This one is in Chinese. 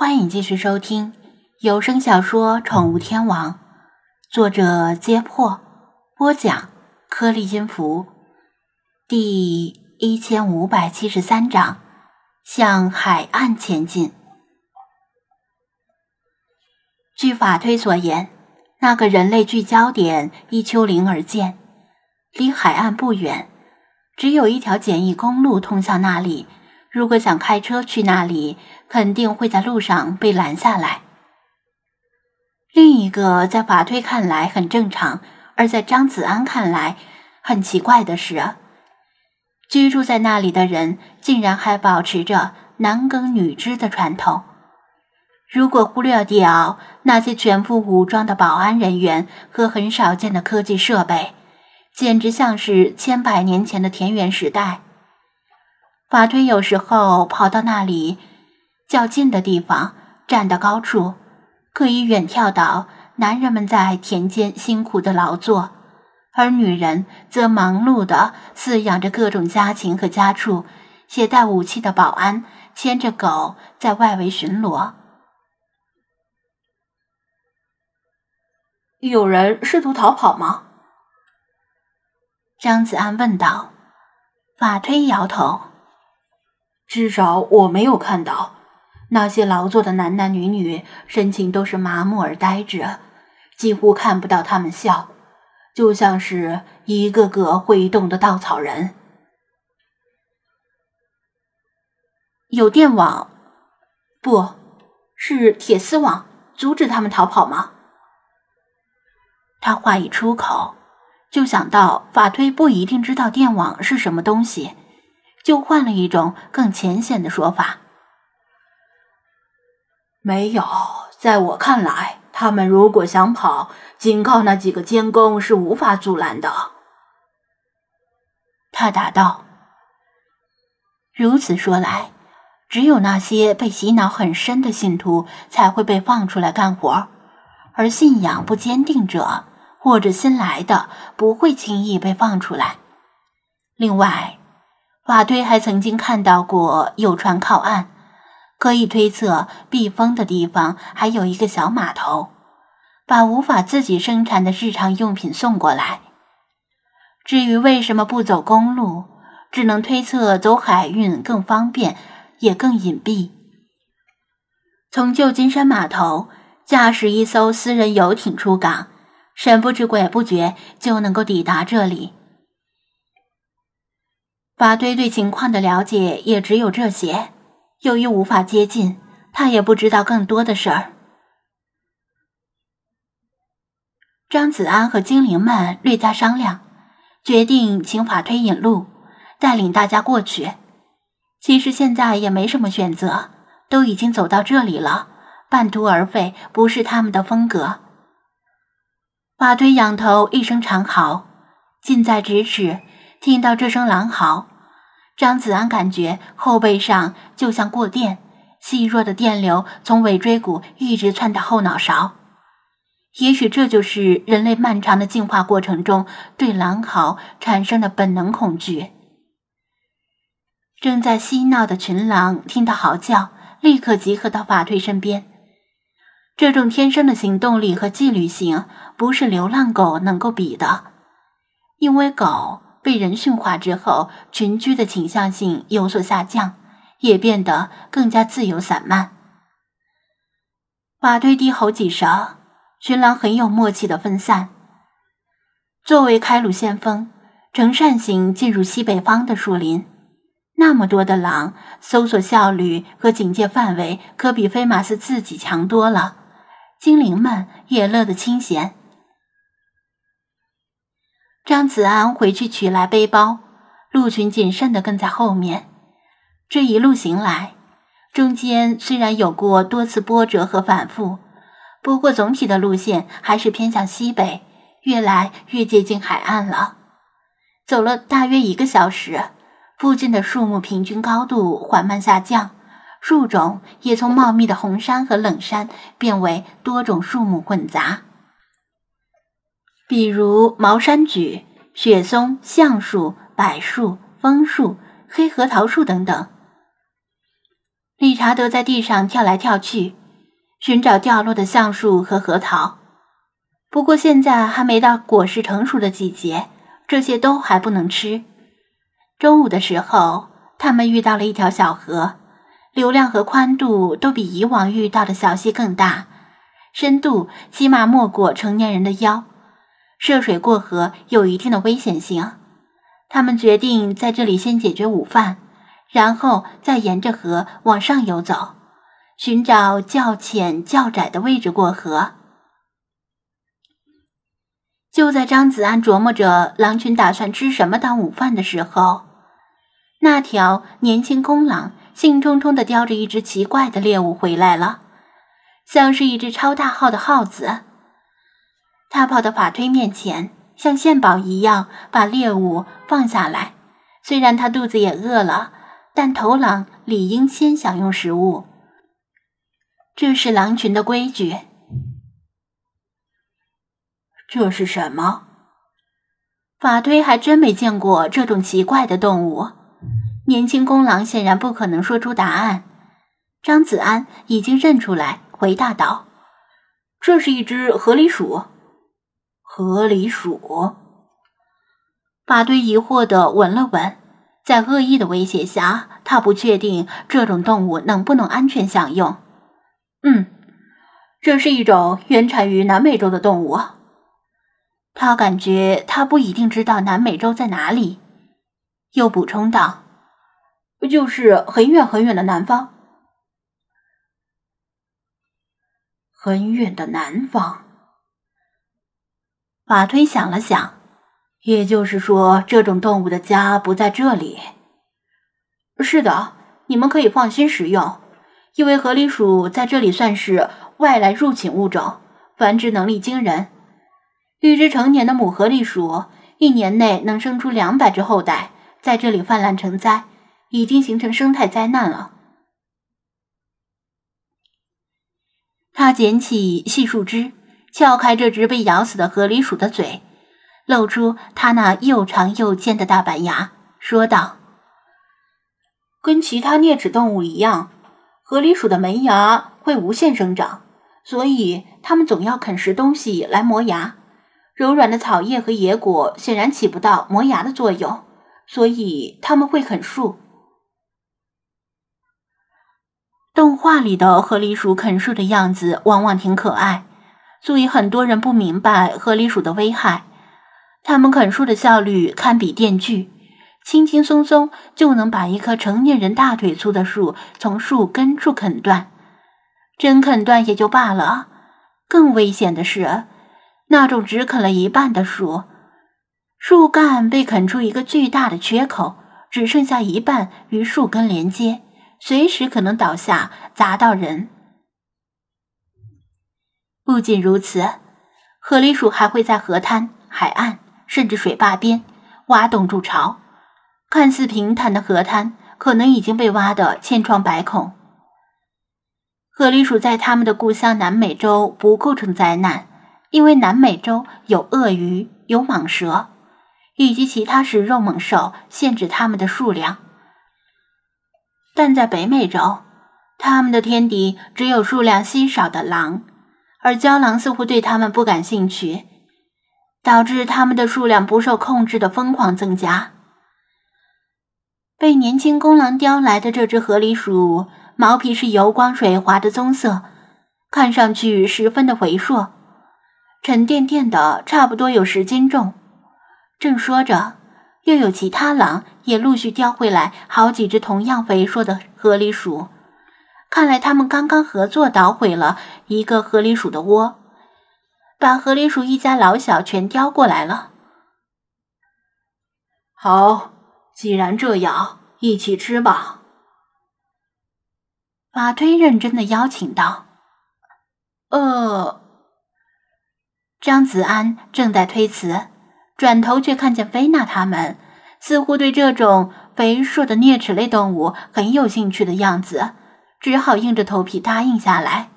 欢迎继续收听有声小说《宠物天王》，作者：揭破，播讲：颗粒音符，第一千五百七十三章：向海岸前进。据法推所言，那个人类聚焦点依丘陵而建，离海岸不远，只有一条简易公路通向那里。如果想开车去那里，肯定会在路上被拦下来。另一个在法推看来很正常，而在张子安看来很奇怪的是，居住在那里的人竟然还保持着男耕女织的传统。如果忽略掉那些全副武装的保安人员和很少见的科技设备，简直像是千百年前的田园时代。法推有时候跑到那里较近的地方，站到高处，可以远眺到男人们在田间辛苦的劳作，而女人则忙碌的饲养着各种家禽和家畜，携带武器的保安牵着狗在外围巡逻。有人试图逃跑吗？张子安问道。法推摇头。至少我没有看到那些劳作的男男女女，神情都是麻木而呆滞，几乎看不到他们笑，就像是一个个会动的稻草人。有电网，不是铁丝网，阻止他们逃跑吗？他话一出口，就想到法推不一定知道电网是什么东西。就换了一种更浅显的说法。没有，在我看来，他们如果想跑，仅靠那几个监工是无法阻拦的。他答道。如此说来，只有那些被洗脑很深的信徒才会被放出来干活，而信仰不坚定者或者新来的不会轻易被放出来。另外。瓦堆还曾经看到过有船靠岸，可以推测避风的地方还有一个小码头，把无法自己生产的日常用品送过来。至于为什么不走公路，只能推测走海运更方便，也更隐蔽。从旧金山码头驾驶一艘私人游艇出港，神不知鬼不觉就能够抵达这里。法堆对情况的了解也只有这些。由于无法接近，他也不知道更多的事儿。张子安和精灵们略加商量，决定请法推引路，带领大家过去。其实现在也没什么选择，都已经走到这里了，半途而废不是他们的风格。法推仰头一声长嚎，近在咫尺，听到这声狼嚎。张子安感觉后背上就像过电，细弱的电流从尾椎骨一直窜到后脑勺。也许这就是人类漫长的进化过程中对狼嚎产生的本能恐惧。正在嬉闹的群狼听到嚎叫，立刻集合到法推身边。这种天生的行动力和纪律性，不是流浪狗能够比的，因为狗。被人驯化之后，群居的倾向性有所下降，也变得更加自由散漫。马堆低吼几声，群狼很有默契的分散。作为开路先锋，呈扇形进入西北方的树林，那么多的狼，搜索效率和警戒范围可比飞马斯自己强多了。精灵们也乐得清闲。张子安回去取来背包，陆群谨慎地跟在后面。这一路行来，中间虽然有过多次波折和反复，不过总体的路线还是偏向西北，越来越接近海岸了。走了大约一个小时，附近的树木平均高度缓慢下降，树种也从茂密的红杉和冷杉变为多种树木混杂。比如茅山榉、雪松、橡树、柏树、枫树、黑核桃树等等。理查德在地上跳来跳去，寻找掉落的橡树和核桃。不过现在还没到果实成熟的季节，这些都还不能吃。中午的时候，他们遇到了一条小河，流量和宽度都比以往遇到的小溪更大，深度起码没过成年人的腰。涉水过河有一定的危险性，他们决定在这里先解决午饭。然后再沿着河往上游走，寻找较浅较窄的位置过河。就在张子安琢磨着狼群打算吃什么当午饭的时候，那条年轻公狼兴冲冲地叼着一只奇怪的猎物回来了，像是一只超大号的耗子。他跑到法推面前，像献宝一样把猎物放下来。虽然他肚子也饿了。但头狼理应先享用食物，这是狼群的规矩。这是什么？法推还真没见过这种奇怪的动物。年轻公狼显然不可能说出答案。张子安已经认出来，回答道：“这是一只河狸鼠。”河狸鼠。法推疑惑的闻了闻。在恶意的威胁下，他不确定这种动物能不能安全享用。嗯，这是一种原产于南美洲的动物。他感觉他不一定知道南美洲在哪里，又补充道：“就是很远很远的南方，很远的南方。”法推想了想。也就是说，这种动物的家不在这里。是的，你们可以放心食用，因为河狸鼠在这里算是外来入侵物种，繁殖能力惊人。一只成年的母河狸鼠一年内能生出两百只后代，在这里泛滥成灾，已经形成生态灾难了。他捡起细树枝，撬开这只被咬死的河狸鼠的嘴。露出它那又长又尖的大板牙，说道：“跟其他啮齿动物一样，河狸鼠的门牙会无限生长，所以它们总要啃食东西来磨牙。柔软的草叶和野果显然起不到磨牙的作用，所以它们会啃树。动画里的河狸鼠啃树的样子往往挺可爱，所以很多人不明白河狸鼠的危害。”他们啃树的效率堪比电锯，轻轻松松就能把一棵成年人大腿粗的树从树根处啃断。真啃断也就罢了，更危险的是，那种只啃了一半的树，树干被啃出一个巨大的缺口，只剩下一半与树根连接，随时可能倒下砸到人。不仅如此，河狸鼠还会在河滩、海岸。甚至水坝边挖洞筑巢，看似平坦的河滩可能已经被挖得千疮百孔。河狸鼠在他们的故乡南美洲不构成灾难，因为南美洲有鳄鱼、有蟒蛇以及其他食肉猛兽，限制它们的数量。但在北美洲，他们的天敌只有数量稀少的狼，而郊狼似乎对他们不感兴趣。导致它们的数量不受控制的疯狂增加。被年轻公狼叼来的这只河狸鼠，毛皮是油光水滑的棕色，看上去十分的肥硕，沉甸甸的，差不多有十斤重。正说着，又有其他狼也陆续叼回来好几只同样肥硕的河狸鼠。看来他们刚刚合作捣毁了一个河狸鼠的窝。把河狸鼠一家老小全叼过来了。好，既然这样，一起吃吧。法推认真的邀请道。呃，张子安正在推辞，转头却看见菲娜他们，似乎对这种肥硕的啮齿类动物很有兴趣的样子，只好硬着头皮答应下来。